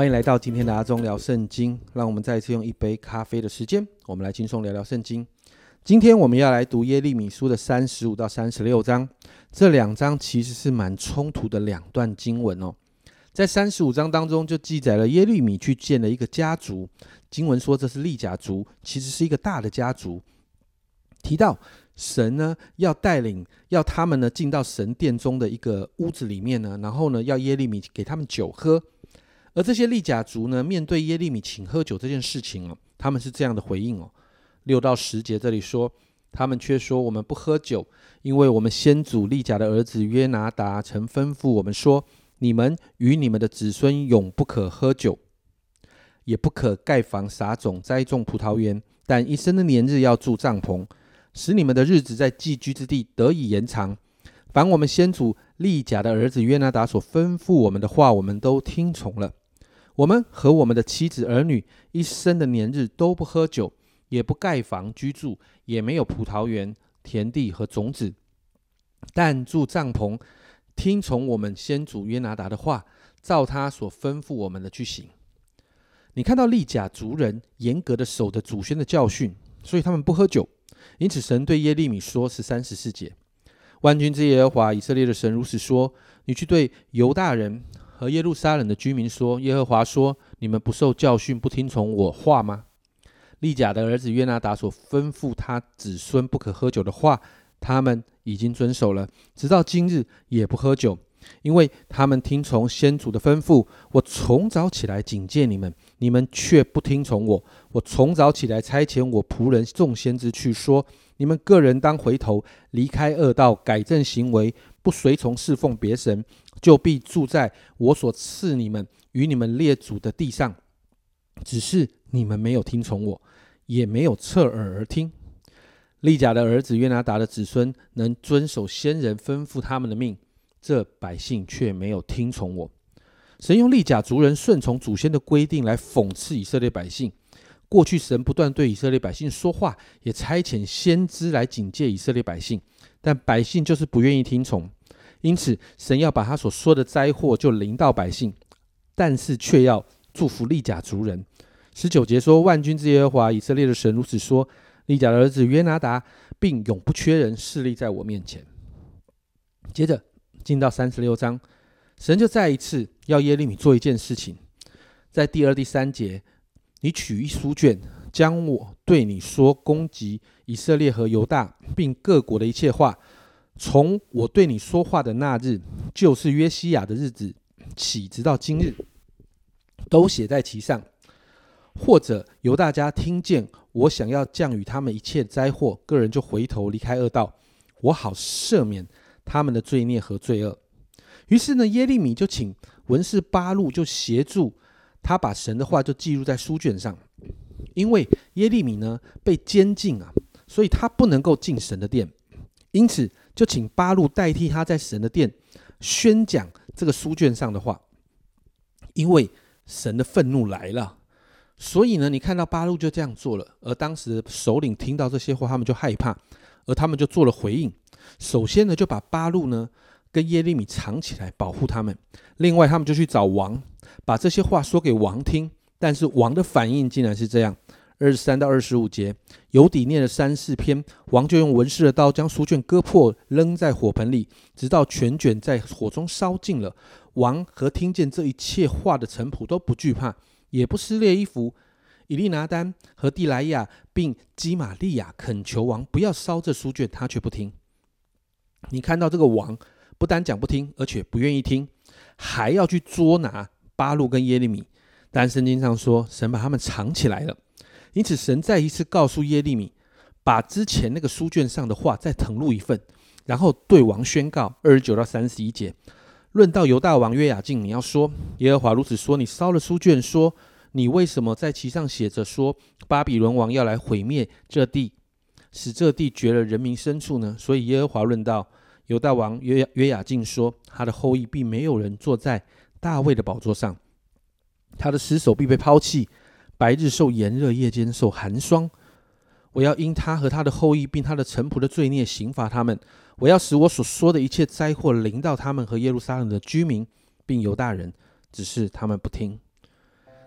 欢迎来到今天的阿忠聊圣经。让我们再一次用一杯咖啡的时间，我们来轻松聊聊圣经。今天我们要来读耶利米书的三十五到三十六章，这两章其实是蛮冲突的两段经文哦。在三十五章当中，就记载了耶利米去见了一个家族，经文说这是利甲族，其实是一个大的家族。提到神呢要带领，要他们呢进到神殿中的一个屋子里面呢，然后呢要耶利米给他们酒喝。而这些利甲族呢，面对耶利米请喝酒这件事情哦，他们是这样的回应哦。六到十节这里说，他们却说我们不喝酒，因为我们先祖利甲的儿子约拿达曾吩咐我们说，你们与你们的子孙永不可喝酒，也不可盖房撒种栽种葡萄园，但一生的年日要住帐篷，使你们的日子在寄居之地得以延长。凡我们先祖利甲的儿子约拿达所吩咐我们的话，我们都听从了。我们和我们的妻子儿女一生的年日都不喝酒，也不盖房居住，也没有葡萄园、田地和种子，但住帐篷，听从我们先祖约拿达的话，照他所吩咐我们的去行。你看到利甲族人严格的守着祖先的教训，所以他们不喝酒。因此，神对耶利米说：“是三十四节，万军之耶和华以色列的神如此说：你去对犹大人。”和耶路撒冷的居民说：“耶和华说，你们不受教训，不听从我话吗？”利甲的儿子约拿达所吩咐他子孙不可喝酒的话，他们已经遵守了，直到今日也不喝酒，因为他们听从先祖的吩咐。我从早起来警戒你们，你们却不听从我。我从早起来差遣我仆人众先知去说：你们个人当回头，离开恶道，改正行为，不随从侍奉别神。就必住在我所赐你们与你们列祖的地上，只是你们没有听从我，也没有侧耳而听。利甲的儿子约拿达的子孙能遵守先人吩咐他们的命，这百姓却没有听从我。神用利甲族人顺从祖先的规定来讽刺以色列百姓。过去神不断对以色列百姓说话，也差遣先知来警戒以色列百姓，但百姓就是不愿意听从。因此，神要把他所说的灾祸就临到百姓，但是却要祝福利甲族人。十九节说：“万军之耶和华以色列的神如此说：利甲的儿子约拿达，并永不缺人势力在我面前。”接着进到三十六章，神就再一次要耶利米做一件事情，在第二、第三节，你取一书卷，将我对你说攻击以色列和犹大，并各国的一切话。从我对你说话的那日，就是约西亚的日子起，直到今日，都写在其上。或者由大家听见我想要降雨他们一切灾祸，个人就回头离开恶道，我好赦免他们的罪孽和罪恶。于是呢，耶利米就请文士八路就协助他把神的话就记录在书卷上。因为耶利米呢被监禁啊，所以他不能够进神的殿，因此。就请八路代替他在神的殿宣讲这个书卷上的话，因为神的愤怒来了，所以呢，你看到八路就这样做了。而当时首领听到这些话，他们就害怕，而他们就做了回应。首先呢，就把八路呢跟耶利米藏起来，保护他们。另外，他们就去找王，把这些话说给王听。但是王的反应竟然是这样。二十三到二十五节，有底念了三四篇，王就用文士的刀将书卷割破，扔在火盆里，直到全卷在火中烧尽了。王和听见这一切话的臣仆都不惧怕，也不撕裂衣服。以利拿丹和蒂莱亚并基玛利亚恳求王不要烧这书卷，他却不听。你看到这个王不单讲不听，而且不愿意听，还要去捉拿巴路跟耶利米。但圣经上说，神把他们藏起来了。因此，神再一次告诉耶利米，把之前那个书卷上的话再誊录一份，然后对王宣告二十九到三十一节，论到犹大王约雅敬，你要说耶和华如此说：你烧了书卷，说你为什么在其上写着说巴比伦王要来毁灭这地，使这地绝了人民牲畜呢？所以耶和华论道犹大王约约雅敬说，他的后裔并没有人坐在大卫的宝座上，他的尸首必被抛弃。白日受炎热，夜间受寒霜。我要因他和他的后裔，并他的臣仆的罪孽，刑罚他们。我要使我所说的一切灾祸临到他们和耶路撒冷的居民，并犹大人，只是他们不听。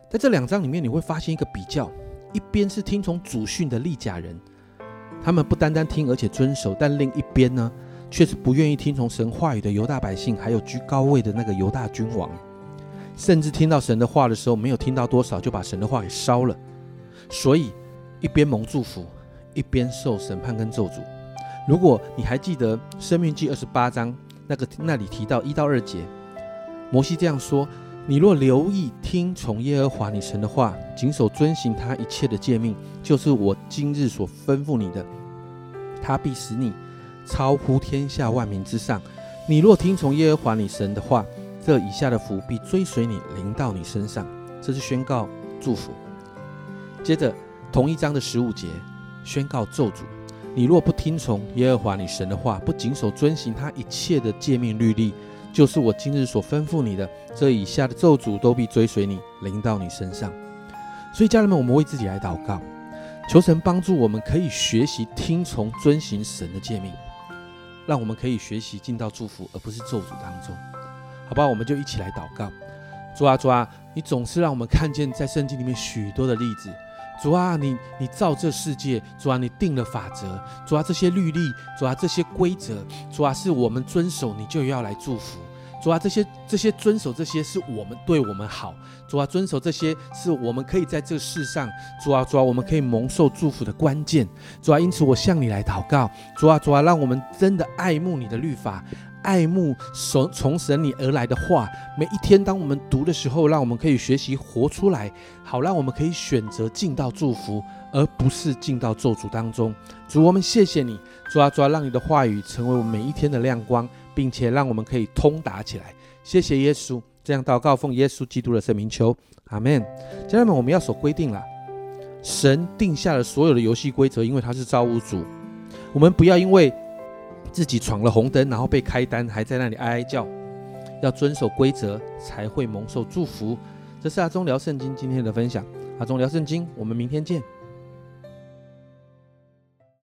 在这两章里面，你会发现一个比较：一边是听从主训的利甲人，他们不单单听，而且遵守；但另一边呢，却是不愿意听从神话语的犹大百姓，还有居高位的那个犹大君王，甚至听到神的话的时候，没有听到多少，就把神的话给烧了。所以，一边蒙祝福，一边受审判跟咒诅。如果你还记得《生命记》二十八章那个那里提到一到二节，摩西这样说。你若留意听从耶和华你神的话，谨守遵行他一切的诫命，就是我今日所吩咐你的，他必使你超乎天下万民之上。你若听从耶和华你神的话，这以下的福必追随你，临到你身上。这是宣告祝福。接着同一章的十五节宣告咒诅：你若不听从耶和华你神的话，不谨守遵行他一切的诫命律例。就是我今日所吩咐你的，这以下的咒诅都必追随你，临到你身上。所以，家人们，我们为自己来祷告，求神帮助我们，可以学习听从、遵行神的诫命，让我们可以学习进到祝福，而不是咒诅当中。好吧，我们就一起来祷告。主啊，主啊，你总是让我们看见在圣经里面许多的例子。主啊，你你造这世界，主啊，你定了法则，主啊，这些律例，主啊，这些规则，主啊，是我们遵守，你就要来祝福。主啊，这些这些遵守这些是我们对我们好。主啊，遵守这些是我们可以在这世上，主啊，主啊，我们可以蒙受祝福的关键。主啊，因此我向你来祷告，主啊，主啊，让我们真的爱慕你的律法。爱慕从从神你而来的话，每一天当我们读的时候，让我们可以学习活出来，好让我们可以选择进到祝福，而不是进到咒诅当中。主，我们谢谢你，主啊，主啊，让你的话语成为我们每一天的亮光，并且让我们可以通达起来。谢谢耶稣，这样祷告奉耶稣基督的圣名求，阿门。家人们，我们要守规定了，神定下了所有的游戏规则，因为他是造物主，我们不要因为。自己闯了红灯，然后被开单，还在那里哀哀叫。要遵守规则，才会蒙受祝福。这是阿忠聊圣经今天的分享。阿忠聊圣经，我们明天见。